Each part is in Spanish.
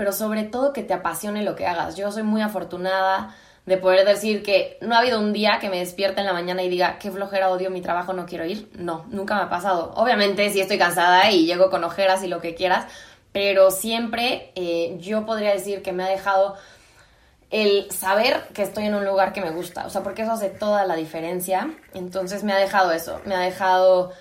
pero sobre todo que te apasione lo que hagas. Yo soy muy afortunada de poder decir que no ha habido un día que me despierte en la mañana y diga, qué flojera, odio mi trabajo, no quiero ir. No, nunca me ha pasado. Obviamente si estoy cansada y llego con ojeras y lo que quieras, pero siempre eh, yo podría decir que me ha dejado el saber que estoy en un lugar que me gusta, o sea, porque eso hace toda la diferencia. Entonces me ha dejado eso, me ha dejado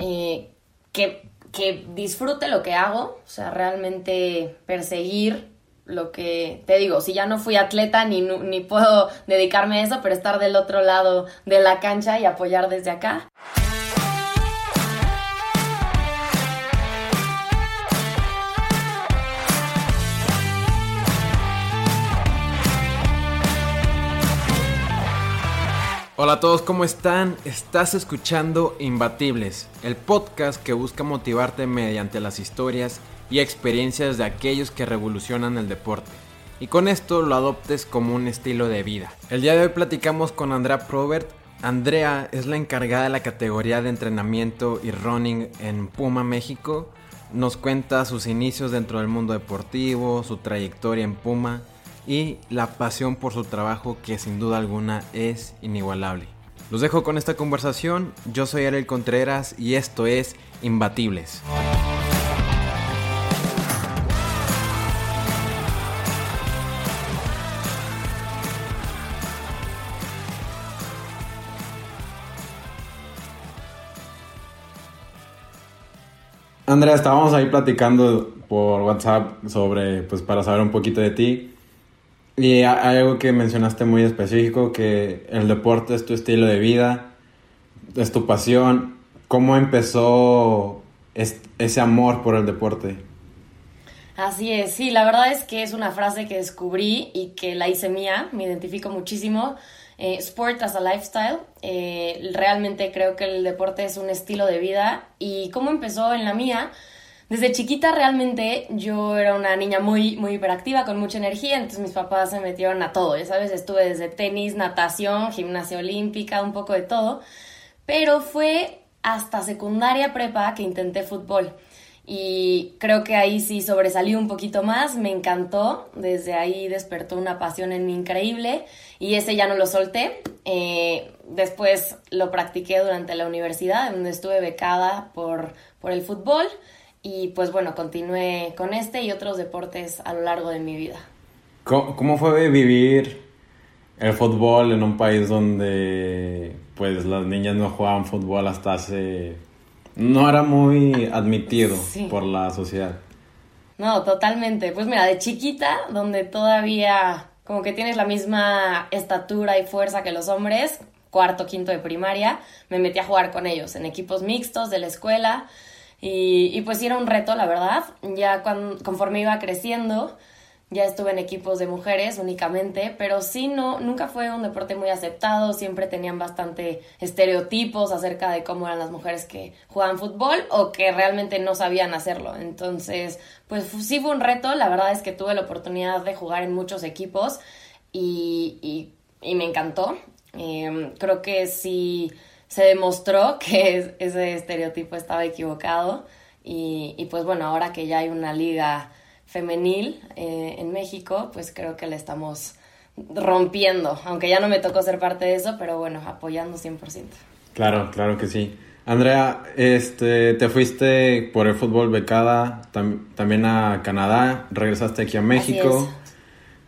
eh, que, que disfrute lo que hago, o sea, realmente perseguir lo que te digo, si ya no fui atleta ni, ni puedo dedicarme a eso, pero estar del otro lado de la cancha y apoyar desde acá. Hola a todos, ¿cómo están? Estás escuchando Imbatibles, el podcast que busca motivarte mediante las historias y experiencias de aquellos que revolucionan el deporte. Y con esto lo adoptes como un estilo de vida. El día de hoy platicamos con Andrea Probert. Andrea es la encargada de la categoría de entrenamiento y running en Puma, México. Nos cuenta sus inicios dentro del mundo deportivo, su trayectoria en Puma y la pasión por su trabajo que sin duda alguna es inigualable. Los dejo con esta conversación, yo soy Ariel Contreras y esto es Imbatibles. Andrea, estábamos ahí platicando por WhatsApp sobre, pues para saber un poquito de ti. Y hay algo que mencionaste muy específico, que el deporte es tu estilo de vida, es tu pasión. ¿Cómo empezó ese amor por el deporte? Así es, sí, la verdad es que es una frase que descubrí y que la hice mía, me identifico muchísimo. Eh, sport as a lifestyle, eh, realmente creo que el deporte es un estilo de vida y cómo empezó en la mía, desde chiquita realmente yo era una niña muy, muy hiperactiva, con mucha energía, entonces mis papás se metieron a todo, ya sabes, estuve desde tenis, natación, gimnasia olímpica, un poco de todo, pero fue hasta secundaria prepa que intenté fútbol y creo que ahí sí sobresalí un poquito más, me encantó, desde ahí despertó una pasión en mí increíble y ese ya no lo solté. Eh, después lo practiqué durante la universidad, donde estuve becada por, por el fútbol y pues bueno, continué con este y otros deportes a lo largo de mi vida. ¿Cómo, fue vivir el fútbol en un país donde pues las niñas no jugaban fútbol hasta hace... no era muy admitido por la sociedad? No, totalmente. Pues mira, de chiquita, donde todavía como que tienes la misma estatura y fuerza que los hombres, cuarto, quinto de primaria, me metí a jugar con ellos en equipos mixtos de la escuela y, pues sí era un reto, la verdad. Ya cuando, conforme iba creciendo, ya estuve en equipos de mujeres únicamente, pero sí, no, nunca fue un deporte muy aceptado, siempre tenían bastante estereotipos acerca de cómo eran las mujeres que jugaban fútbol o que realmente no sabían hacerlo. Entonces, pues sí fue un reto, la verdad es que tuve la oportunidad de jugar en muchos equipos y, y, me encantó. Eh, creo que sí se demostró que ese estereotipo estaba equivocado y, y, pues bueno, ahora que ya hay una liga femenil eh, en México, pues creo que le estamos rompiendo, aunque ya no me tocó ser parte de eso, pero bueno, apoyando 100%. Claro, claro que sí. Andrea, este, te fuiste por el fútbol becada también a Canadá, regresaste aquí a México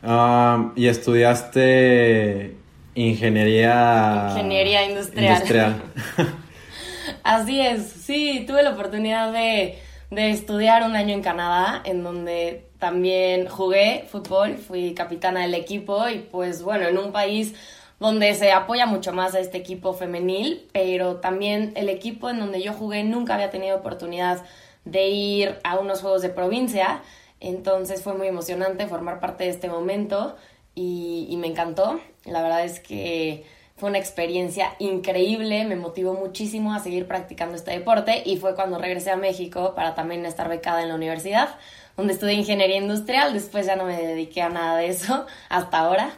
ah, y estudiaste Ingeniería... Ingeniería industrial. Así es, sí, tuve la oportunidad de, de estudiar un año en Canadá, en donde también jugué fútbol, fui capitana del equipo y pues bueno, en un país donde se apoya mucho más a este equipo femenil, pero también el equipo en donde yo jugué nunca había tenido oportunidad de ir a unos juegos de provincia, entonces fue muy emocionante formar parte de este momento y, me encantó. La verdad es que fue una experiencia increíble, me motivó muchísimo a seguir practicando este deporte y fue cuando regresé a México para también estar becada en la universidad, donde estudié ingeniería industrial, después ya no me dediqué a nada de eso hasta ahora,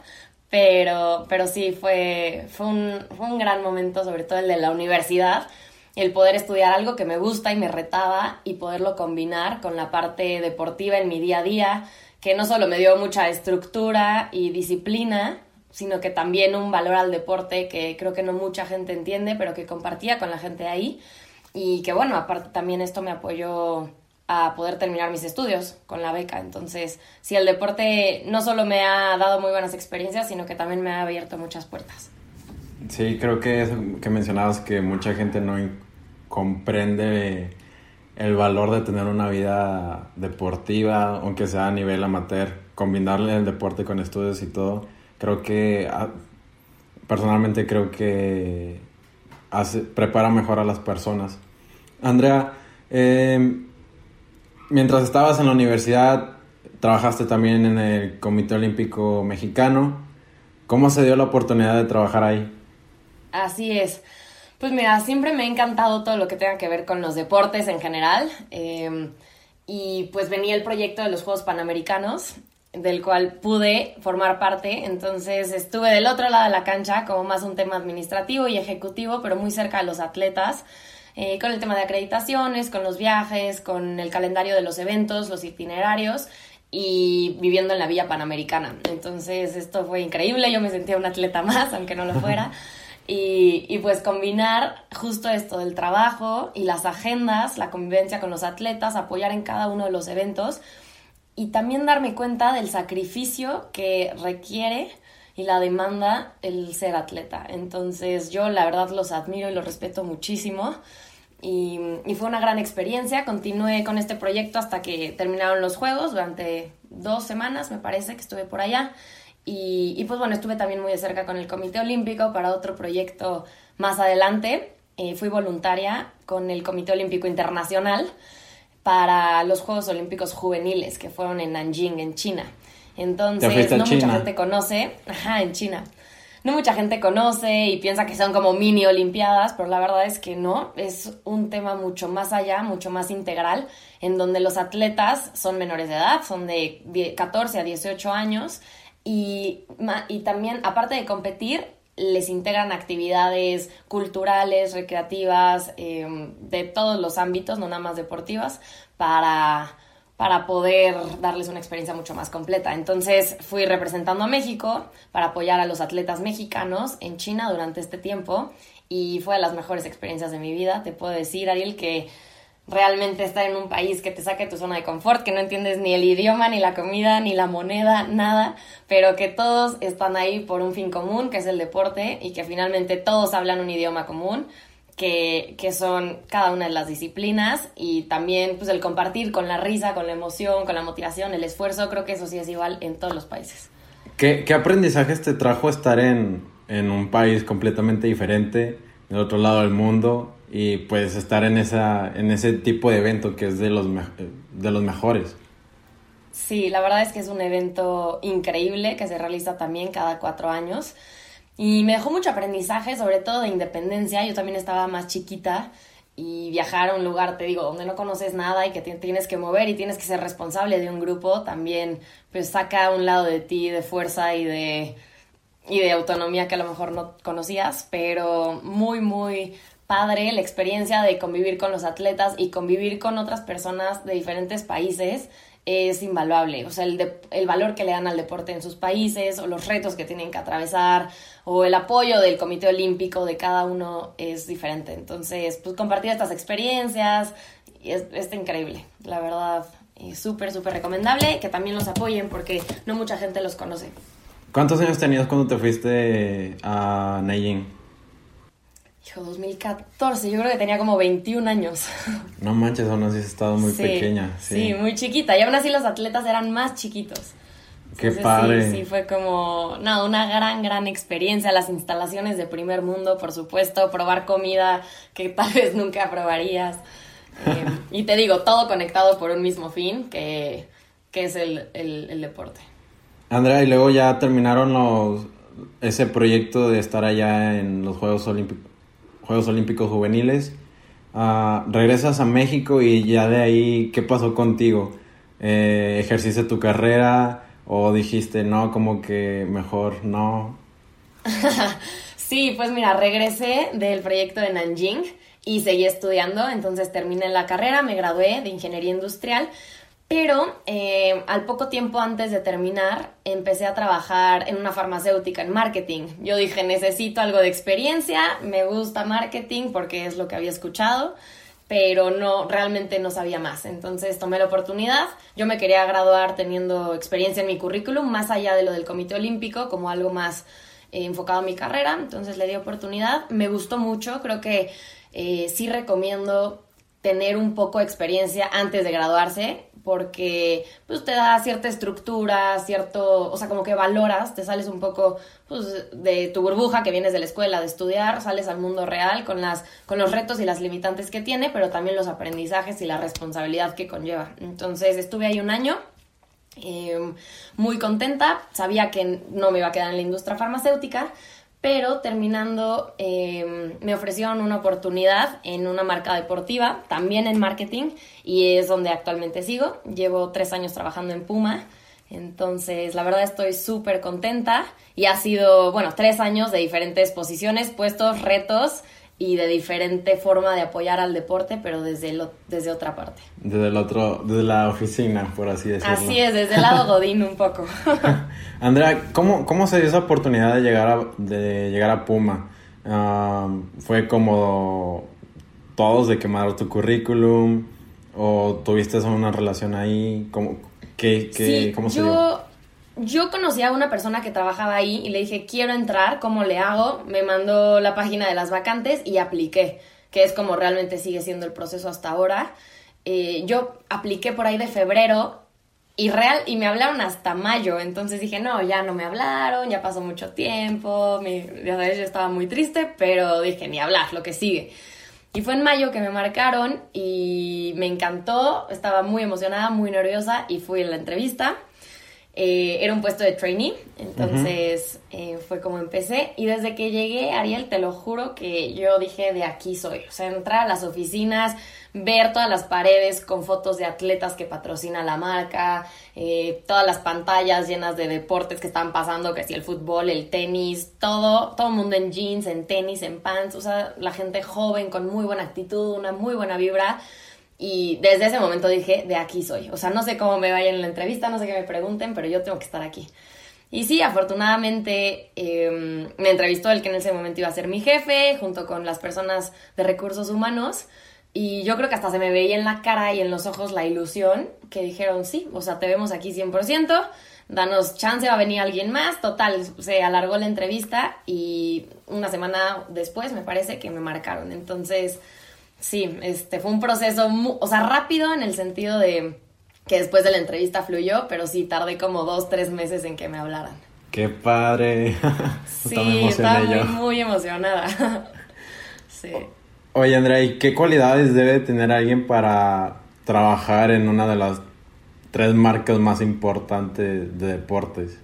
pero, pero sí, fue, fue, un, fue un gran momento, sobre todo el de la universidad, el poder estudiar algo que me gusta y me retaba y poderlo combinar con la parte deportiva en mi día a día, que no solo me dio mucha estructura y disciplina, sino que también un valor al deporte que creo que no mucha gente entiende, pero que compartía con la gente ahí. Y que bueno, aparte también esto me apoyó a poder terminar mis estudios con la beca. Entonces, sí, el deporte no solo me ha dado muy buenas experiencias, sino que también me ha abierto muchas puertas. Sí, creo que eso que mencionabas que mucha gente no comprende el valor de tener una vida deportiva, aunque sea a nivel amateur, combinarle el deporte con estudios y todo, creo que ah, personalmente creo que hace, prepara mejor a las personas. Andrea, eh, mientras estabas en la universidad, trabajaste también en el Comité Olímpico Mexicano. ¿Cómo se dio la oportunidad de trabajar ahí? Así es. Pues mira, siempre me ha encantado todo lo que tenga que ver con los deportes en general. Em, y pues venía el proyecto de los Juegos Panamericanos, del cual pude formar parte. Entonces estuve del otro lado de la cancha, como más un tema administrativo y ejecutivo, pero muy cerca de los atletas. Eh, con el tema de acreditaciones, con los viajes, con el calendario de los eventos, los itinerarios y viviendo en la Villa Panamericana. Entonces esto fue increíble, yo me sentía un atleta más, aunque no lo fuera. Y, y, pues combinar justo esto del trabajo y las agendas, la convivencia con los atletas, apoyar en cada uno de los eventos y también darme cuenta del sacrificio que requiere y la demanda el ser atleta. Entonces yo la verdad los admiro y los respeto muchísimo. Y, fue una gran experiencia. Continué con este proyecto hasta que terminaron los Juegos, durante dos semanas me parece que estuve por allá. Y, y pues bueno, estuve también muy de cerca con el Comité Olímpico para otro proyecto más adelante. Eh, fui voluntaria con el Comité Olímpico Internacional para los Juegos Olímpicos Juveniles que fueron en Nanjing, en China. Entonces, no mucha gente conoce, ajá, en China. No mucha gente conoce y piensa que son como mini olimpiadas, pero la verdad es que no, es un tema mucho más allá, mucho más integral, en donde los atletas son menores de edad, son de 14 a 18 años y, y también, aparte de competir, les integran actividades culturales, recreativas, em, de todos los ámbitos, no nada más deportivas, para para poder darles una experiencia mucho más completa. Entonces fui representando a México para apoyar a los atletas mexicanos en China durante este tiempo y fue de las mejores experiencias de mi vida. Te puedo decir, Ariel, que realmente estar en un país que te saque tu zona de confort, que no entiendes ni el idioma, ni la comida, ni la moneda, nada, pero que todos están ahí por un fin común, que es el deporte, y que finalmente todos hablan un idioma común que, que, son cada una de las disciplinas y también pues el compartir con la risa, con la emoción, con la motivación, el esfuerzo, creo que eso sí es igual en todos los países. ¿Qué, qué aprendizajes te trajo estar en, en, un país completamente diferente, del otro lado del mundo, y pues estar en, esa, en ese tipo de evento que es de los, de los mejores? Sí, la verdad es que es un evento increíble que se realiza también cada cuatro años. Y me dejó mucho aprendizaje, sobre todo de independencia. Yo también estaba más chiquita y viajar a un lugar, te digo, donde no conoces nada y que tienes que mover y tienes que ser responsable de un grupo, también pues saca un lado de ti de fuerza y de, y de autonomía que a lo mejor no conocías, pero muy, muy padre la experiencia de convivir con los atletas y convivir con otras personas de diferentes países es invaluable. O sea, el, el valor que le dan al deporte en sus países, o los retos que tienen que atravesar, o el apoyo del Comité Olímpico de cada uno es diferente. Entonces, pues compartir estas experiencias es, es increíble, la verdad. Súper, súper recomendable que también los apoyen porque no mucha gente los conoce. ¿Cuántos años tenías cuando te fuiste a Nanjing? Hijo, 2014, yo creo que tenía como 21 años. No manches, aún así has estado muy pequeña. Sí. muy chiquita. Y aún así los atletas eran más chiquitos. Qué padre. Sí, sí, fue como, no, una gran, gran experiencia. Las instalaciones de primer mundo, por supuesto, probar comida que tal vez nunca probarías. Eh, y te digo, todo conectado por un mismo fin, que, que es el, el, el deporte. Andrea, y luego ya terminaron los, ese proyecto de estar allá en los Juegos Olímpicos Juegos Olímpicos Juveniles. Uh, regresas a México y ya de ahí, ¿qué pasó contigo? Eh, ¿Ejerciste tu carrera o dijiste no, como que mejor no? sí, pues mira, regresé del proyecto de Nanjing y seguí estudiando, entonces terminé la carrera, me gradué de ingeniería industrial, Pero eh, al poco tiempo antes de terminar, empecé a trabajar en una farmacéutica, en marketing. Yo dije, necesito algo de experiencia, me gusta marketing porque es lo que había escuchado, pero no, realmente no sabía más. Entonces tomé la oportunidad. Yo me quería graduar teniendo experiencia en mi currículum, más allá de lo del Comité Olímpico, como algo más eh, enfocado a mi carrera. Entonces le di oportunidad. Me gustó mucho, creo que eh, sí recomiendo tener un poco de experiencia antes de graduarse porque pues te da cierta estructura, cierto, o sea, como que valoras, te sales un poco pues, de tu burbuja que vienes de la escuela, de estudiar, sales al mundo real con las con los retos y las limitantes que tiene, pero también los aprendizajes y la responsabilidad que conlleva. Entonces, estuve ahí un año eh, muy contenta, sabía que no me iba a quedar en la industria farmacéutica, pero terminando eh, me ofrecieron una oportunidad en una marca deportiva, también en marketing, y es donde actualmente sigo. Llevo tres años trabajando en Puma, entonces la verdad estoy súper contenta y ha sido, bueno, tres años de diferentes posiciones, puestos, retos y de diferente forma de apoyar al deporte, pero desde, lo, desde otra parte. Desde el otro, desde la oficina, por así decirlo. Así es, desde el lado Godín un poco. Andrea, ¿cómo, ¿cómo se dio esa oportunidad de llegar a, de llegar a Puma? Ah, ¿Fue como todos de quemar tu currículum? ¿O tuviste una relación ahí? ¿Cómo, qué, qué, ¿cómo se dio? Yo conocí a una persona que trabajaba ahí y le dije, quiero entrar, ¿cómo le hago? Me mandó la página de las vacantes y apliqué, que es como realmente sigue siendo el proceso hasta ahora. Eh, yo apliqué por ahí de febrero y real y me hablaron hasta mayo, entonces dije, no, ya no me hablaron, ya pasó mucho tiempo, ya sabes, yo estaba muy triste, pero dije, ni hablar, lo que sigue. Y fue en mayo que me marcaron y me encantó, estaba muy emocionada, muy nerviosa y fui a la entrevista. Eh, era un puesto de trainee, entonces eh, fue como empecé. Y desde que llegué, Ariel, te lo juro que yo dije, de aquí soy. O sea, entrar a las oficinas, ver todas las paredes con fotos de atletas que patrocina la marca, eh, todas las pantallas llenas de deportes que están pasando, que si el fútbol, el tenis, todo, todo el mundo en jeans, en tenis, en pants, o sea, la gente joven con muy buena actitud, una muy buena vibra y desde ese momento dije, de aquí soy. O sea, no sé cómo me vaya en la entrevista, no sé qué me pregunten, pero yo tengo que estar aquí. Y sí, afortunadamente em, me entrevistó el que en ese momento iba a ser mi jefe, junto con las personas de recursos humanos. Y yo creo que hasta se me veía en la cara y en los ojos la ilusión que dijeron, sí, o sea, te vemos aquí 100%, danos chance, va a venir alguien más. Total, se alargó la entrevista y una semana después me parece que me marcaron. Entonces, Sí, este fue un proceso, o sea, rápido en el sentido de que después de la entrevista fluyó, pero sí tardé como dos, tres meses en que me hablaran. ¡Qué padre! sí, estaba muy, muy emocionada. sí. Oye, Andrea, ¿y qué cualidades debe tener alguien para trabajar en una de las tres marcas más importantes de deportes?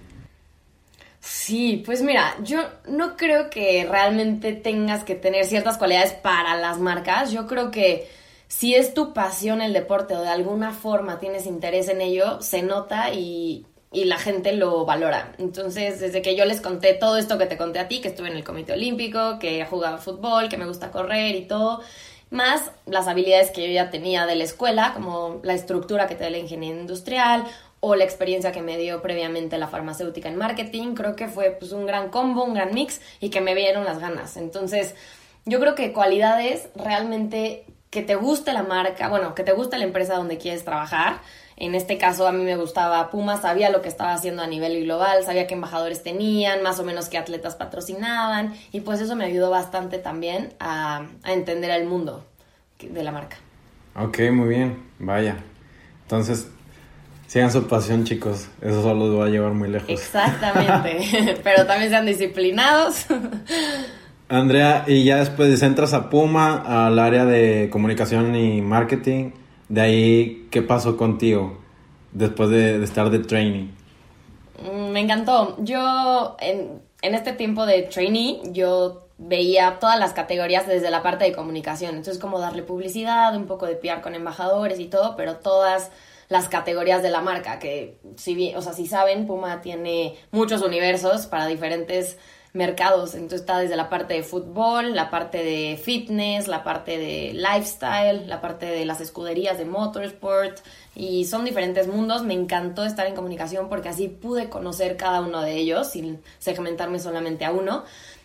Sí, pues mira, yo no creo que realmente tengas que tener ciertas cualidades para las marcas. Yo creo que si es tu pasión el deporte o de alguna forma tienes interés en ello, se nota y, y la gente lo valora. Entonces, desde que yo les conté todo esto que te conté a ti, que estuve en el Comité Olímpico, que he jugado fútbol, que me gusta correr y todo, más las habilidades que yo ya tenía de la escuela, como la estructura que te da la ingeniería industrial o la experiencia que me dio previamente la farmacéutica en marketing, creo que fue pues un gran combo, un gran mix y que me vieron las ganas. Entonces, yo creo que cualidades realmente que te guste la marca, bueno, que te guste la empresa donde quieres trabajar. En este caso a mí me gustaba Puma, sabía lo que estaba haciendo a nivel global, sabía qué embajadores tenían, más o menos qué atletas patrocinaban y pues eso me ayudó bastante también a, a entender el mundo de la marca. Ok, muy bien, vaya. Entonces, Sigan su pasión, chicos. Eso solo los va a llevar muy lejos. Exactamente. Pero también sean disciplinados. Andrea, y ya después entras a Puma, al área de comunicación y marketing. De ahí, ¿qué pasó contigo después de, estar de training? Mm, me encantó. Yo, en, en este tiempo de trainee, yo veía todas las categorías desde la parte de comunicación. Entonces, como darle publicidad, un poco de PR con embajadores y todo, pero todas las categorías de la marca, que si bien, o sea, si saben, Puma tiene muchos universos para diferentes mercados. Entonces está desde la parte de fútbol, la parte de fitness, la parte de lifestyle, la parte de las escuderías de motorsport y son diferentes mundos. Me encantó estar en comunicación porque así pude conocer cada uno de ellos sin segmentarme solamente a uno.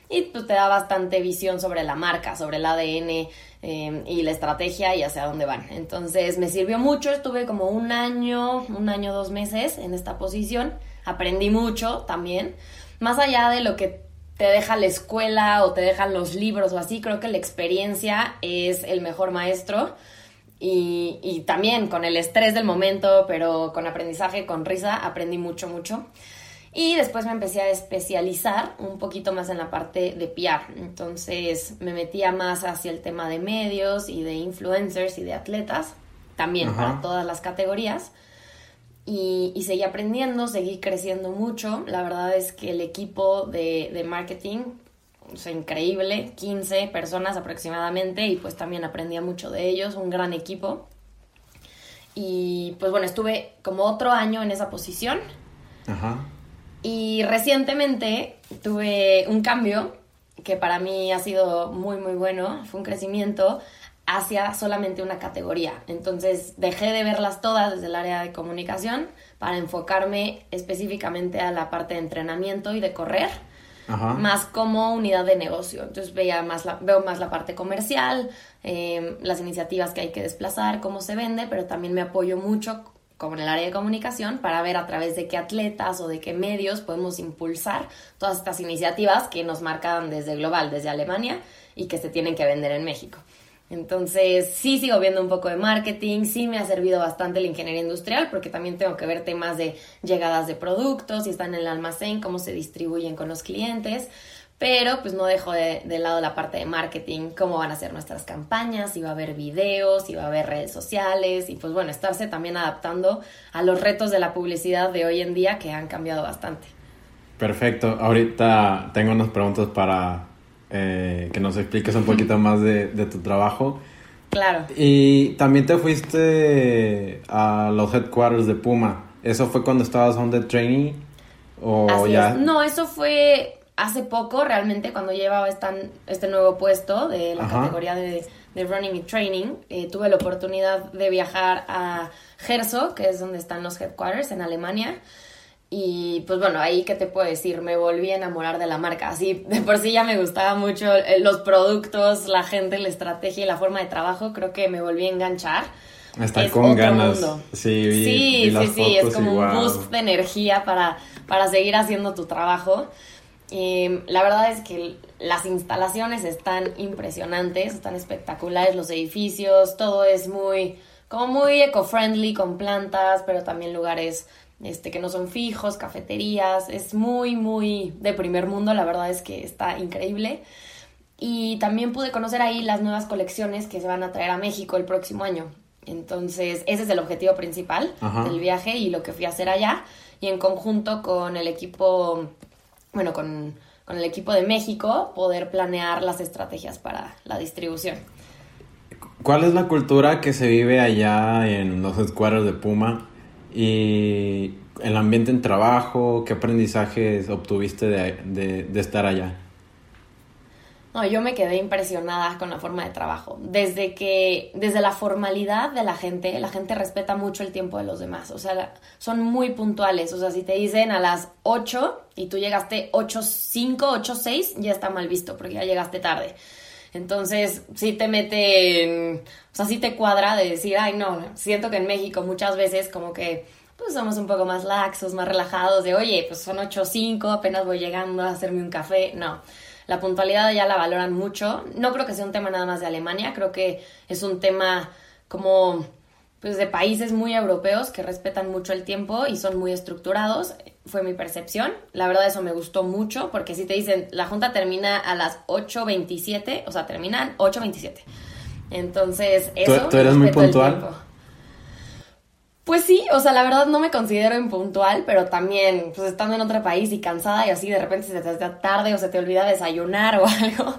Y pues te da bastante visión sobre la marca, sobre el ADN eh, y la estrategia y hacia dónde van. Entonces me sirvió mucho, estuve como un año, un año, dos meses en esta posición. Aprendí mucho también. Más allá de lo que te deja la escuela o te dejan los libros o así, creo que la experiencia es el mejor maestro. Y, y, también con el estrés del momento, pero con aprendizaje, con risa, aprendí mucho, mucho. Y después me empecé a especializar un poquito más en la parte de PR. Entonces me metía más hacia el tema de medios y de influencers y de atletas, también para todas las categorías y, seguí aprendiendo, seguí creciendo mucho. La verdad es que el equipo de, marketing, o sea, increíble, 15 personas aproximadamente y pues también aprendía mucho de ellos, un gran equipo. Y pues bueno, estuve como otro año en esa posición. Ajá. Y recientemente tuve un cambio que para mí ha sido muy, muy bueno, fue un crecimiento hacia solamente una categoría. Entonces dejé de verlas todas desde el área de comunicación para enfocarme específicamente a la parte de entrenamiento y de correr, más como unidad de negocio. Entonces veía más la, veo más la parte comercial, eh, las iniciativas que hay que desplazar, cómo se vende, pero también me apoyo mucho como en el área de comunicación para ver a través de qué atletas o de qué medios podemos impulsar todas estas iniciativas que nos marcan desde global, desde Alemania y que se tienen que vender en México. Entonces, sí sigo viendo un poco de marketing, sí me ha servido bastante la ingeniería industrial porque también tengo que ver temas de llegadas de productos, si están en el almacén, cómo se distribuyen con los clientes, pero pues no dejo de, lado la parte de marketing, cómo van a ser nuestras campañas, si va a haber videos, si va a haber redes sociales y pues bueno, estarse también adaptando a los retos de la publicidad de hoy en día que han cambiado bastante. Perfecto, ahorita tengo unas preguntas para eh, que nos expliques un poquito más de, tu trabajo. Claro. Y también te fuiste a los headquarters de Puma. ¿Eso fue cuando estabas on the training? ¿O ya? No, eso fue hace poco, realmente, cuando llevaba este nuevo puesto de la categoría de, running y training. Eh, tuve la oportunidad de viajar a Gerso, que es donde están los headquarters en Alemania. Y pues bueno, ahí que te puedo decir, me volví a enamorar de la marca. Así, de por sí ya me gustaba mucho eh, los productos, la gente, la estrategia y la forma de trabajo. Creo que me volví a enganchar. Está con ganas. Sí, sí, sí, sí, es como un boost de energía para, para seguir haciendo tu trabajo. Y la verdad es que las instalaciones están impresionantes, están espectaculares, los edificios, todo es muy, como muy eco-friendly, con plantas, pero también lugares este, que no son fijos, cafeterías, es muy, muy de primer mundo, la verdad es que está increíble. Y también pude conocer ahí las nuevas colecciones que se van a traer a México el próximo año. Entonces, ese es el objetivo principal del viaje y lo que fui a hacer allá. Y en conjunto con el equipo, bueno, con, con el equipo de México, poder planear las estrategias para la distribución. ¿Cuál es la cultura que se vive allá en los escuadros de Puma? y el ambiente en trabajo, qué aprendizajes obtuviste de, estar allá. No, yo me quedé impresionada con la forma de trabajo. Desde que, desde la formalidad de la gente, la gente respeta mucho el tiempo de los demás. O sea, son muy puntuales. O sea, si te dicen a las 8 y tú llegaste 8.05, 8.6, ya está mal visto porque ya llegaste tarde. Entonces, sí te mete, o sea, sí te cuadra de decir, ay, no, siento que en México muchas veces como que, pues somos un poco más laxos, más relajados, de, oye, pues son 8.05, apenas voy llegando a hacerme un café. No, la puntualidad ya la valoran mucho. No creo que sea un tema nada más de Alemania, creo que es un tema como pues de países muy europeos que respetan mucho el tiempo y son muy estructurados, fue mi percepción. La verdad eso me gustó mucho porque si te dicen la junta termina a las 8.27, o sea, terminan 8.27. Entonces, eso... ¿Tú, eres muy puntual? Pues sí, o sea, la verdad no me considero impuntual, pero también, pues estando en otro país y cansada y así, de repente se te hace tarde o se te olvida desayunar o algo,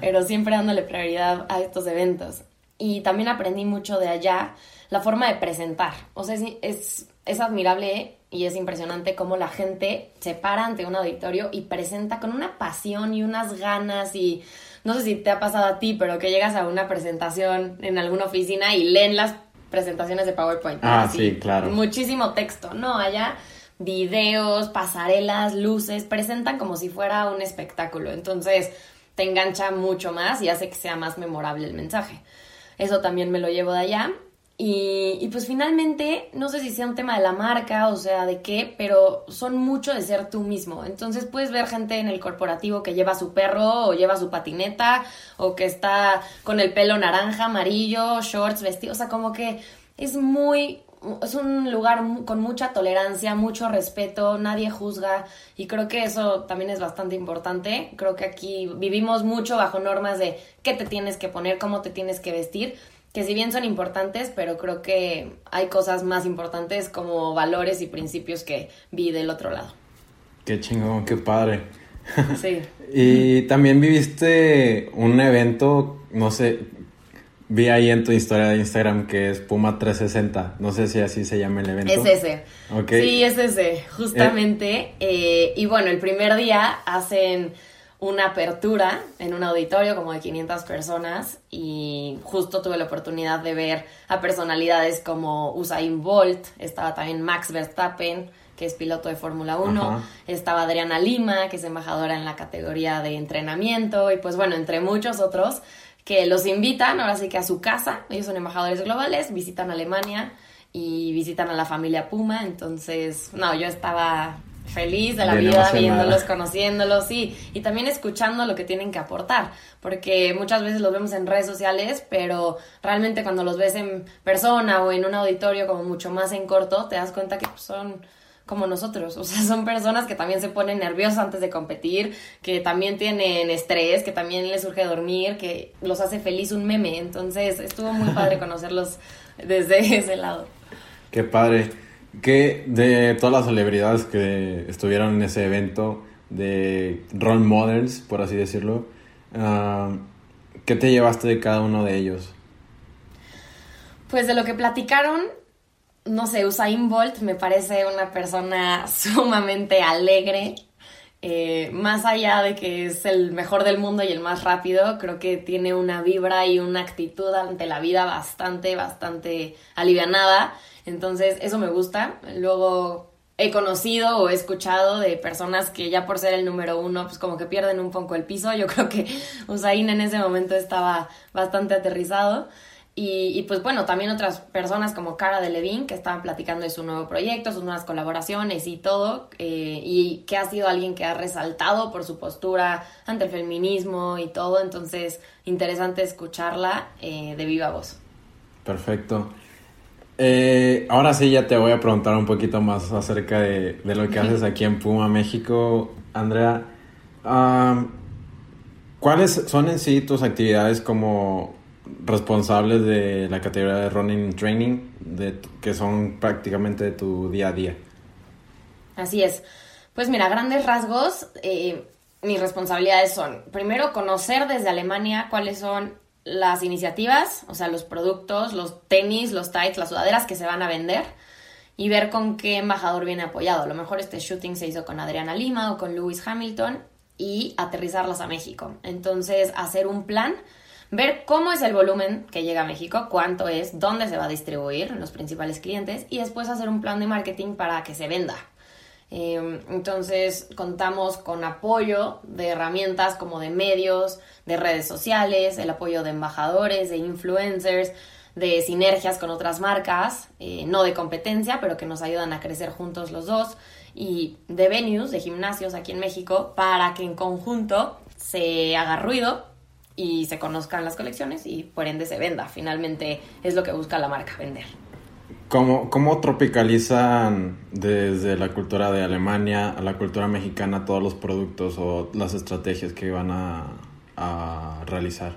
pero siempre dándole prioridad a estos eventos. Y también aprendí mucho de allá la forma de presentar. O sea, es, es admirable y es impresionante cómo la gente se para ante un auditorio y presenta con una pasión y unas ganas y no sé si te ha pasado a ti, pero que llegas a una presentación en alguna oficina y leen las presentaciones de PowerPoint. Ah, sí, claro. Muchísimo texto, ¿no? Allá videos, pasarelas, luces, presentan como si fuera un espectáculo. Entonces te engancha mucho más y hace que sea más memorable el mensaje. Eso también me lo llevo de allá. Y, pues finalmente, no sé si sea un tema de la marca, o sea, de qué, pero son mucho de ser tú mismo. Entonces puedes ver gente en el corporativo que lleva su perro o lleva su patineta o que está con el pelo naranja, amarillo, shorts, vestido, o sea, como que es muy, es un lugar con mucha tolerancia, mucho respeto, nadie juzga y creo que eso también es bastante importante. Creo que aquí vivimos mucho bajo normas de qué te tienes que poner, cómo te tienes que vestir que si bien son importantes, pero creo que hay cosas más importantes como valores y principios que vi del otro lado. Qué chingón, qué padre. Sí. y también viviste un evento, no sé, vi ahí en tu historia de Instagram que es Puma 360, no sé si así se llama el evento. Es ese. Sí, es ese, justamente. Eh, y bueno, el primer día hacen una apertura en un auditorio como de 500 personas y justo tuve la oportunidad de ver a personalidades como Usain Bolt, estaba también Max Verstappen, que es piloto de Fórmula 1, estaba Adriana Lima, que es embajadora en la categoría de entrenamiento y pues bueno, entre muchos otros que los invitan ahora sí que a su casa, ellos son embajadores globales, visitan Alemania y visitan a la familia Puma, entonces, no, yo estaba feliz de la vida viéndolos, conociéndolos, sí, y también escuchando lo que tienen que aportar, porque muchas veces los vemos en redes sociales, pero realmente cuando los ves en persona o en un auditorio como mucho más en corto, te das cuenta que son como nosotros, o sea, son personas que también se ponen nerviosas antes de competir, que también tienen estrés, que también les surge dormir, que los hace feliz un meme, entonces estuvo muy padre conocerlos desde ese lado. Qué padre. ¿Qué de todas las celebridades que estuvieron en ese evento, de role models, por así decirlo, uh, ¿qué te llevaste de cada uno de ellos? Pues de lo que platicaron, no sé, Usain Bolt me parece una persona sumamente alegre. Eh, más allá de que es el mejor del mundo y el más rápido, creo que tiene una vibra y una actitud ante la vida bastante, bastante alivianada. Entonces, eso me gusta. Luego he conocido o he escuchado de personas que ya por ser el número uno, pues como que pierden un poco el piso. Yo creo que Usain en ese momento estaba bastante aterrizado. Y, pues bueno, también otras personas como Cara de Levine que estaban platicando de su nuevo proyecto, sus nuevas colaboraciones y todo, eh, y que ha sido alguien que ha resaltado por su postura ante el feminismo y todo, entonces interesante escucharla eh, de viva voz. Perfecto. Eh, ahora sí ya te voy a preguntar un poquito más acerca de, lo que haces aquí en Puma, México. Andrea, ¿cuáles son en sí tus actividades como responsables de la categoría de running training, de, que son prácticamente de tu día a día? Así es. Pues mira, grandes rasgos, eh, mis responsabilidades son, primero, conocer desde Alemania cuáles son las iniciativas, o sea, los productos, los tenis, los tights, las sudaderas que se van a vender y ver con qué embajador viene apoyado. A lo mejor este shooting se hizo con Adriana Lima o con Lewis Hamilton y aterrizarlas a México. Entonces, hacer un plan, ver cómo es el volumen que llega a México, cuánto es, dónde se va a distribuir, los principales clientes y después hacer un plan de marketing para que se venda. Em, entonces contamos con apoyo de herramientas como de medios, de redes sociales, el apoyo de embajadores, de influencers, de sinergias con otras marcas, eh, no de competencia, pero que nos ayudan a crecer juntos los dos, y de venues, de gimnasios aquí en México, para que en conjunto se haga ruido y se conozcan las colecciones y por ende se venda. Finalmente es lo que busca la marca, vender. ¿Cómo, ¿Cómo, tropicalizan desde la cultura de Alemania a la cultura mexicana todos los productos o las estrategias que van a, a realizar?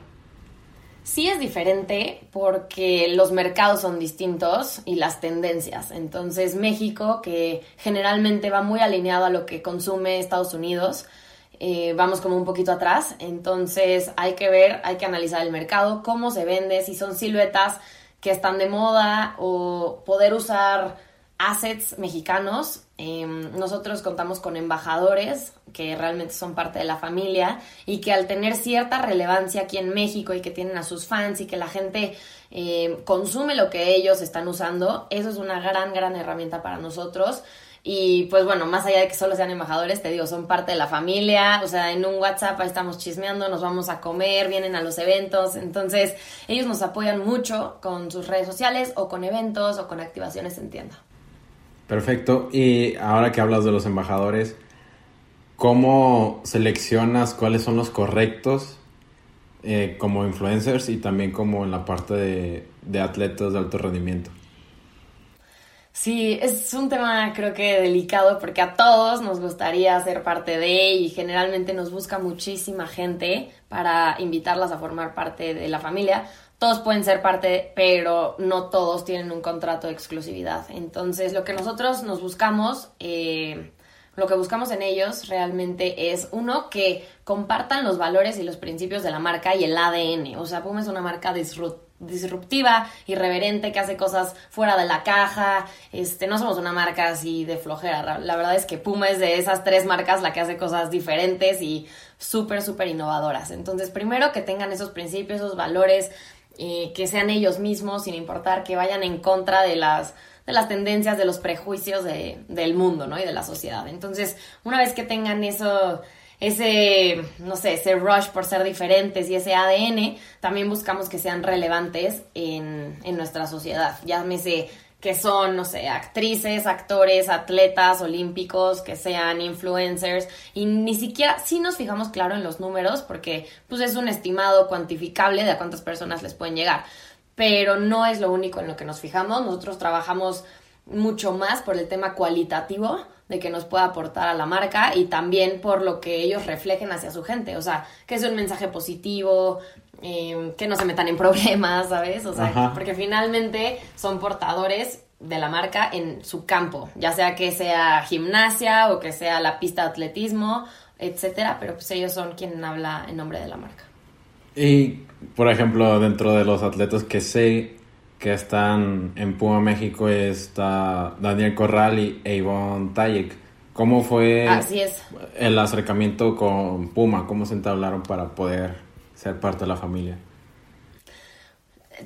Sí es diferente porque los mercados son distintos y las tendencias. Entonces México, que generalmente va muy alineado a lo que consume Estados Unidos, eh, vamos como un poquito atrás. Entonces hay que ver, hay que analizar el mercado, cómo se vende, si son siluetas que están de moda o poder usar assets mexicanos. Em, nosotros contamos con embajadores que realmente son parte de la familia y que al tener cierta relevancia aquí en México y que tienen a sus fans y que la gente em, consume lo que ellos están usando, eso es una gran, gran herramienta para nosotros. Y pues bueno, más allá de que solo sean embajadores, te digo, son parte de la familia, o sea, en un WhatsApp ahí estamos chismeando, nos vamos a comer, vienen a los eventos, entonces ellos nos apoyan mucho con sus redes sociales o con eventos o con activaciones en tienda. Perfecto, y ahora que hablas de los embajadores, ¿cómo seleccionas cuáles son los correctos eh, como influencers y también como en la parte de, de atletas de alto rendimiento? Sí, es un tema creo que delicado porque a todos nos gustaría ser parte de y generalmente nos busca muchísima gente para invitarlas a formar parte de la familia. Todos pueden ser parte, pero no todos tienen un contrato de exclusividad. Entonces, lo que nosotros nos buscamos, eh, lo que buscamos en ellos realmente es, uno, que compartan los valores y los principios de la marca y el ADN. O sea, Puma es una marca disfrut disruptiva, irreverente, que hace cosas fuera de la caja. Este, no somos una marca así de flojera. La verdad es que Puma es de esas tres marcas la que hace cosas diferentes y súper, súper innovadoras. Entonces, primero que tengan esos principios, esos valores, eh, que sean ellos mismos, sin importar que vayan en contra de las de las tendencias, de los prejuicios de, del mundo, ¿no? Y de la sociedad. Entonces, una vez que tengan eso, ese, no sé, ese rush por ser diferentes y ese ADN, también buscamos que sean relevantes en, en nuestra sociedad. Llámese que son, no sé, actrices, actores, atletas olímpicos, que sean influencers. Y ni siquiera, sí nos fijamos claro en los números porque pues es un estimado cuantificable de a cuántas personas les pueden llegar, pero no es lo único en lo que nos fijamos, nosotros trabajamos mucho más por el tema cualitativo de que nos pueda aportar a la marca y también por lo que ellos reflejen hacia su gente. O sea, que es un mensaje positivo, eh, que no se metan en problemas, ¿sabes? O sea, porque finalmente son portadores de la marca en su campo, ya sea que sea gimnasia o que sea la pista de atletismo, etcétera, pero pues ellos son quien habla en nombre de la marca. Y, por ejemplo, dentro de los atletas que sé que están en Puma México está Daniel Corral y Avon Tayek. ¿Cómo fue el acercamiento con Puma? ¿Cómo se entablaron para poder ser parte de la familia?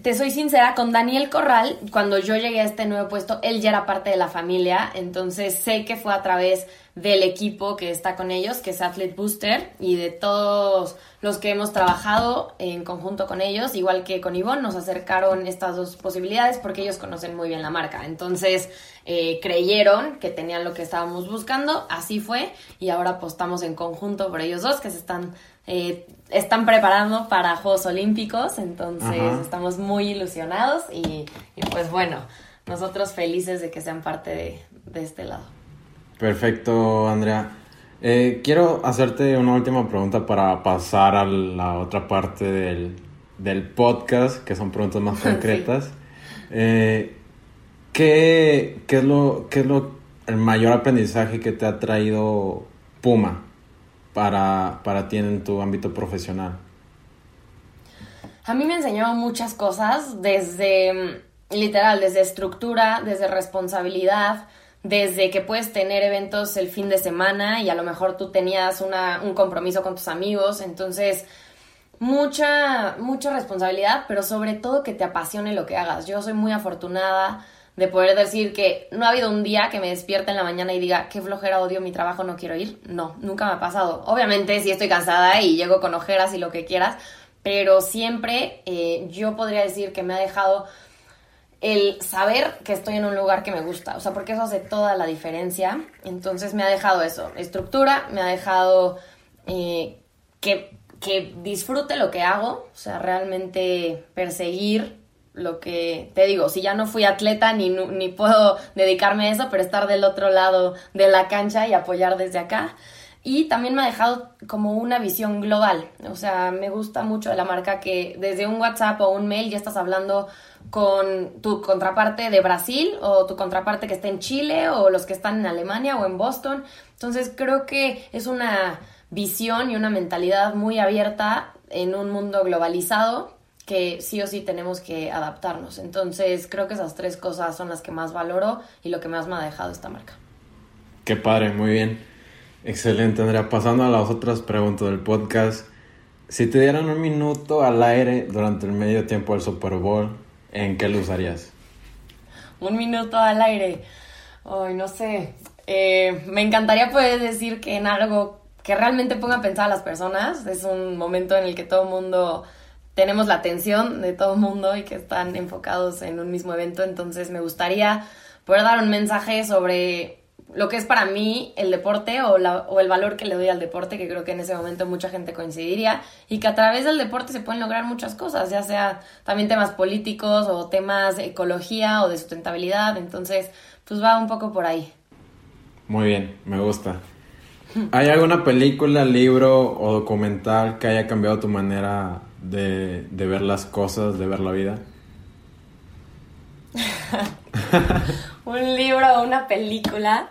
Te soy sincera, con Daniel Corral, cuando yo llegué a este nuevo puesto, él ya era parte de la familia, entonces sé que fue a través del equipo que está con ellos, que es Athlete Booster, y de todos los que hemos trabajado en conjunto con ellos, igual que con Ivonne, nos acercaron estas dos posibilidades porque ellos conocen muy bien la marca. Entonces eh, creyeron que tenían lo que estábamos buscando, así fue, y ahora apostamos en conjunto por ellos dos que se están, eh, están preparando para Juegos Olímpicos, entonces estamos muy ilusionados y, pues bueno, nosotros felices de que sean parte de este lado. Perfecto, Andrea. Eh, quiero hacerte una última pregunta para pasar a la otra parte del, podcast, que son preguntas más concretas. Eh, ¿qué, es lo, ¿Qué es lo el mayor aprendizaje que te ha traído Puma para, para ti en tu ámbito profesional? A mí me enseñado muchas cosas, desde, literal, desde estructura, desde responsabilidad, desde que puedes tener eventos el fin de semana y a lo mejor tú tenías una, un compromiso con tus amigos, entonces mucha, mucha responsabilidad, pero sobre todo que te apasione lo que hagas. Yo soy muy afortunada de poder decir que no ha habido un día que me despierte en la mañana y diga, qué flojera, odio mi trabajo, no quiero ir. No, nunca me ha pasado. Obviamente sí estoy cansada y llego con ojeras y lo que quieras, pero siempre eh, yo podría decir que me ha dejado el saber que estoy en un lugar que me gusta, o sea, porque eso hace toda la diferencia. Entonces me ha dejado eso, estructura, me ha dejado eh, que, que disfrute lo que hago, o sea, realmente perseguir lo que te digo, si ya no fui atleta ni, ni puedo dedicarme a eso, pero estar del otro lado de la cancha y apoyar desde acá. Y también me ha dejado como una visión global. O sea, me gusta mucho de la marca que desde un WhatsApp o un mail ya estás hablando con tu contraparte de Brasil o tu contraparte que está en Chile o los que están en Alemania o en Boston. Entonces creo que es una visión y una mentalidad muy abierta en un mundo globalizado que sí o sí tenemos que adaptarnos. Entonces creo que esas tres cosas son las que más valoro y lo que más me ha dejado esta marca. Qué padre, muy bien. Excelente, Andrea. Pasando a las otras preguntas del podcast. Si te dieran un minuto al aire durante el medio tiempo del Super Bowl, ¿en qué lo usarías? Un minuto al aire. Ay, no sé. Eh, me encantaría poder decir que en algo que realmente ponga a pensar a las personas. Es un momento en el que todo el mundo tenemos la atención de todo el mundo y que están enfocados en un mismo evento. Entonces me gustaría poder dar un mensaje sobre lo que es para mí el deporte o, o, el valor que le doy al deporte, que creo que en ese momento mucha gente coincidiría, y que a través del deporte se pueden lograr muchas cosas, ya sea también temas políticos o temas de ecología o de sustentabilidad, entonces pues va un poco por ahí. Muy bien, me gusta. ¿Hay alguna película, libro o documental que haya cambiado tu manera de, de ver las cosas, de ver la vida? un libro o una película.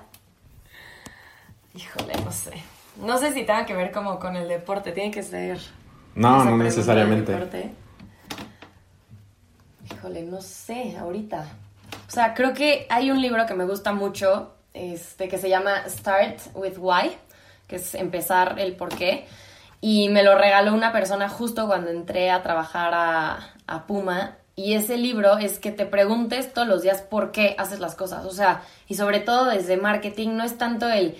Híjole, no sé. No sé si tenga que ver como con el deporte, tiene que ser. No, no necesariamente. Híjole, no sé, ahorita. O sea, creo que hay un libro que me gusta mucho, este, que se llama Start with Why, que es empezar el por qué. Y me lo regaló una persona justo cuando entré a trabajar a, a Puma y ese libro es que te preguntes todos los días por qué haces las cosas. O sea, y sobre todo desde marketing, no es tanto el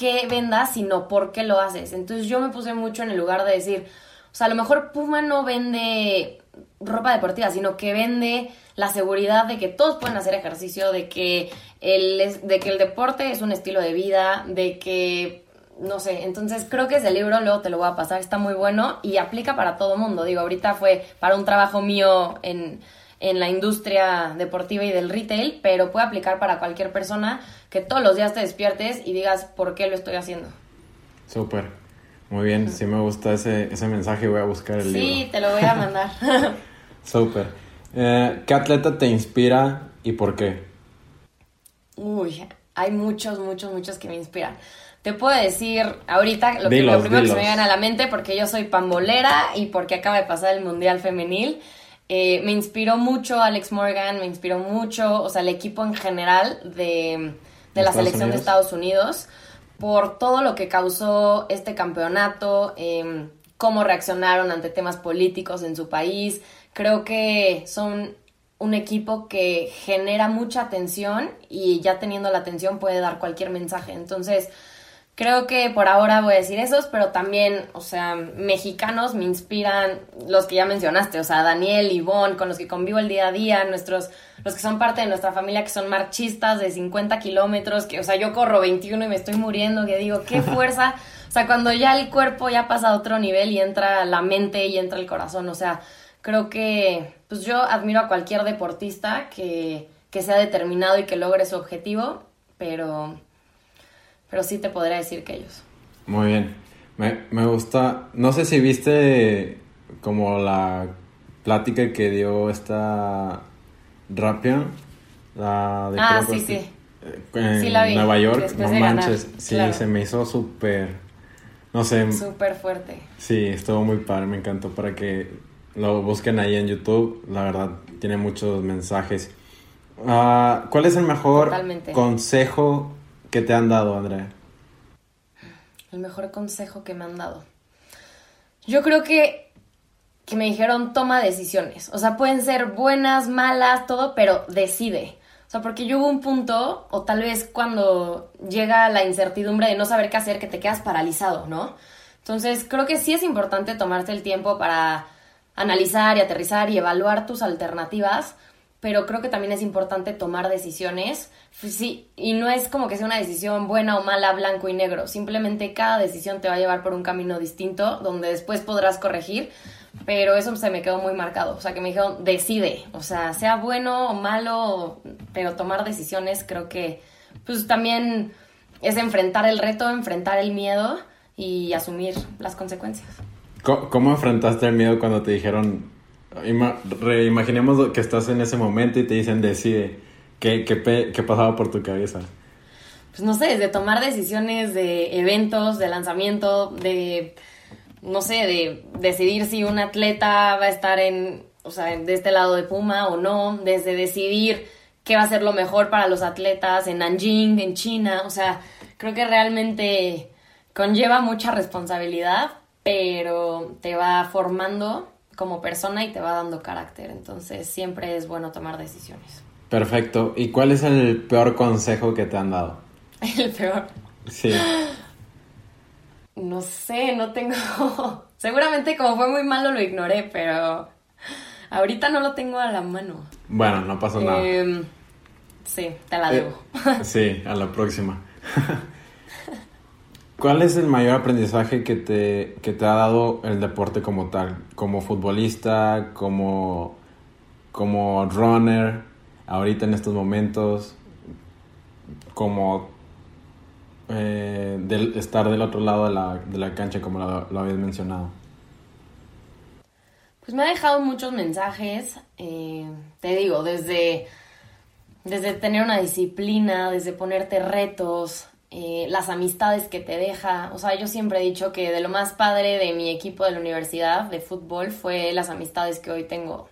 qué vendas, sino por qué lo haces. Entonces yo me puse mucho en el lugar de decir, o sea, a lo mejor Puma no vende ropa deportiva, sino que vende la seguridad de que todos pueden hacer ejercicio, de que el, de que el deporte es un estilo de vida, de que no sé, entonces creo que ese libro, luego te lo voy a pasar, está muy bueno y aplica para todo mundo. Digo, ahorita fue para un trabajo mío en, en la industria deportiva y del retail, pero puede aplicar para cualquier persona que todos los días te despiertes y digas por qué lo estoy haciendo. Súper, muy bien, sí me gusta ese, ese mensaje, voy a buscar el libro. Sí, te lo voy a mandar. Súper. Eh, ¿Qué atleta te inspira y por qué? Uy, hay muchos, muchos, muchos que me inspiran. Te puedo decir ahorita lo, que, lo primero que se me viene a la mente, porque yo soy pambolera y porque acaba de pasar el Mundial Femenil. Eh, me inspiró mucho Alex Morgan, me inspiró mucho, o sea, el equipo en general de, la selección de Estados Unidos, por todo lo que causó este campeonato, em, cómo reaccionaron ante temas políticos en su país. Creo que son un equipo que genera mucha atención y ya teniendo la atención puede dar cualquier mensaje. Entonces, Creo que por ahora voy a decir esos, pero también, o sea, mexicanos me inspiran los que ya mencionaste, o sea, Daniel, Ivonne, con los que convivo el día a día, nuestros, los que son parte de nuestra familia, que son marchistas de 50 kilómetros, que, o sea, yo corro 21 y me estoy muriendo, que digo, qué fuerza, o sea, cuando ya el cuerpo ya pasa a otro nivel y entra la mente y entra el corazón, o sea, creo que, pues yo admiro a cualquier deportista que, que sea determinado y que logre su objetivo, pero pero sí te podría decir que ellos. Muy bien. Me, me gusta, no sé si viste como la plática que dio esta Rapian, la de ah, sí, sí. En Nueva York, no manches, sí, se me hizo súper, no sé. Súper fuerte. Sí, estuvo muy padre, me encantó para que lo busquen ahí en YouTube, la verdad, tiene muchos mensajes. Uh, ¿Cuál es el mejor consejo ¿Qué te han dado, Andrea? El mejor consejo que me han dado. Yo creo que, que me dijeron toma decisiones. O sea, pueden ser buenas, malas, todo, pero decide. O sea, porque yo hubo un punto, o tal vez cuando llega la incertidumbre de no saber qué hacer, que te quedas paralizado, ¿no? Entonces, creo que sí es importante tomarte el tiempo para analizar y aterrizar y evaluar tus alternativas, pero creo que también es importante tomar decisiones. Sí, y no es como que sea una decisión buena o mala, blanco y negro. Simplemente cada decisión te va a llevar por un camino distinto, donde después podrás corregir. Pero eso se me quedó muy marcado. O sea, que me dijeron, decide. O sea, sea bueno o malo, pero tomar decisiones creo que, pues también es enfrentar el reto, enfrentar el miedo y asumir las consecuencias. ¿Cómo enfrentaste el miedo cuando te dijeron reimaginemos que estás en ese momento y te dicen decide. ¿Qué, qué, qué pasaba por tu cabeza? Pues no sé, de tomar decisiones de eventos, de lanzamiento, de, no sé, de decidir si un atleta va a estar en, o sea, de este lado de Puma o no, desde decidir qué va a ser lo mejor para los atletas en Nanjing, en China, o sea, creo que realmente conlleva mucha responsabilidad, pero te va formando como persona y te va dando carácter, entonces siempre es bueno tomar decisiones. Perfecto. ¿Y cuál es el peor consejo que te han dado? El peor. Sí. No sé, no tengo. Seguramente como fue muy malo lo ignoré, pero ahorita no lo tengo a la mano. Bueno, no pasa nada. Em, sí, te la Eh, debo. sí, a la próxima. ¿Cuál es el mayor aprendizaje que te, que te ha dado el deporte como tal? Como futbolista, como, como runner, ahorita en estos momentos, como eh, del, estar del otro lado de la, de la cancha, como lo, lo habías mencionado. Pues me ha dejado muchos mensajes, eh, te digo, desde, desde tener una disciplina, desde ponerte retos, eh, las amistades que te deja. O sea, yo siempre he dicho que de lo más padre de mi equipo de la universidad de fútbol fue las amistades que hoy tengo.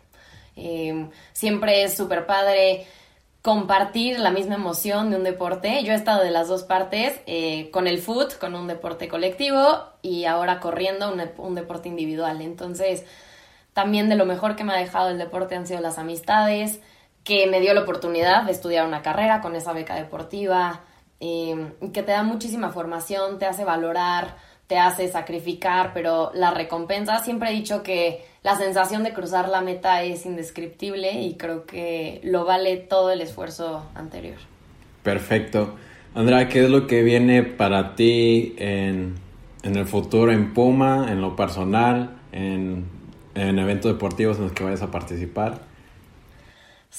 Eh, siempre es súper padre compartir la misma emoción de un deporte. Yo he estado de las dos partes, eh, con el foot, con un deporte colectivo y ahora corriendo un, un deporte individual. Entonces, también de lo mejor que me ha dejado el deporte han sido las amistades, que me dio la oportunidad de estudiar una carrera con esa beca deportiva, eh, que te da muchísima formación, te hace valorar, te hace sacrificar, pero la recompensa, siempre he dicho que la sensación de cruzar la meta es indescriptible y creo que lo vale todo el esfuerzo anterior. Perfecto. Andrea, ¿qué es lo que viene para ti en, en el futuro en Puma, en lo personal, en, en eventos deportivos en los que vayas a participar?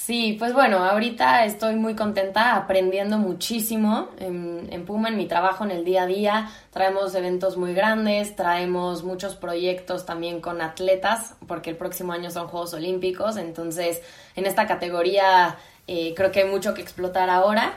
Sí, pues bueno, ahorita estoy muy contenta aprendiendo muchísimo en, Puma, en mi trabajo en el día a día. Traemos eventos muy grandes, traemos muchos proyectos también con atletas, porque el próximo año son Juegos Olímpicos, entonces en esta categoría eh, creo que hay mucho que explotar ahora.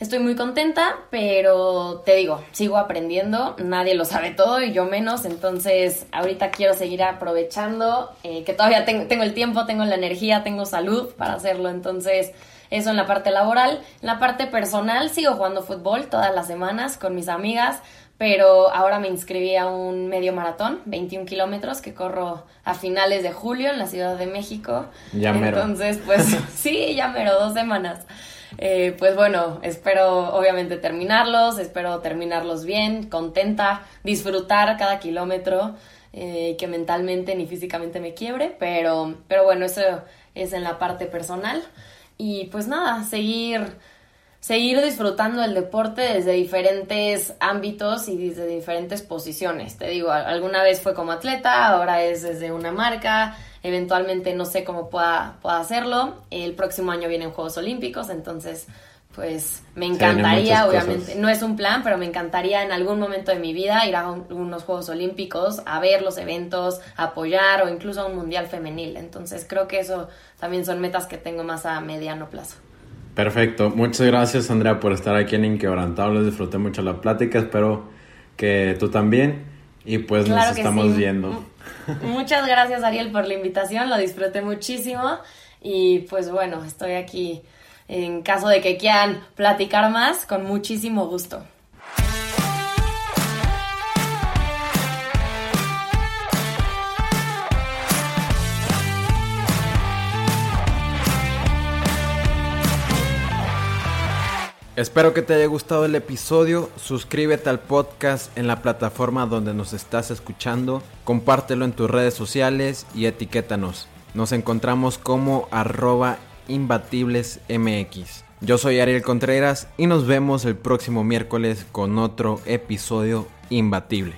Estoy muy contenta, pero te digo, sigo aprendiendo, nadie lo sabe todo y yo menos, entonces ahorita quiero seguir aprovechando, eh, que todavía tengo, tengo, el tiempo, tengo la energía, tengo salud para hacerlo, entonces eso en la parte laboral. En la parte personal sigo jugando fútbol todas las semanas con mis amigas, pero ahora me inscribí a un medio maratón, 21 kilómetros, que corro a finales de julio en la Ciudad de México. Ya mero. Entonces, pues sí, ya mero, dos semanas. Eh, pues bueno, espero obviamente terminarlos, espero terminarlos bien, contenta, disfrutar cada kilómetro, eh, que mentalmente ni físicamente me quiebre, pero, pero bueno, eso es en la parte personal. Y pues nada, seguir, seguir disfrutando el deporte desde diferentes ámbitos y desde diferentes posiciones. Te digo, alguna vez fue como atleta, ahora es desde una marca, eventualmente no sé cómo pueda, pueda hacerlo. El próximo año vienen Juegos Olímpicos, entonces pues me encantaría, obviamente, cosas. no es un plan, pero me encantaría en algún momento de mi vida ir a un, unos Juegos Olímpicos, a ver los eventos, apoyar o incluso a un Mundial Femenil. Entonces creo que eso también son metas que tengo más a mediano plazo. Perfecto, muchas gracias Andrea por estar aquí en Inquebrantables, disfruté mucho la plática, espero que tú también y pues claro nos estamos sí. viendo. Muchas gracias Ariel por la invitación, lo disfruté muchísimo y pues bueno, estoy aquí en caso de que quieran platicar más, con muchísimo gusto. Espero que te haya gustado el episodio, suscríbete al podcast en la plataforma donde nos estás escuchando, compártelo en tus redes sociales y etiquétanos. Nos encontramos como arroba imbatiblesmx. Yo soy Ariel Contreras y nos vemos el próximo miércoles con otro episodio imbatible.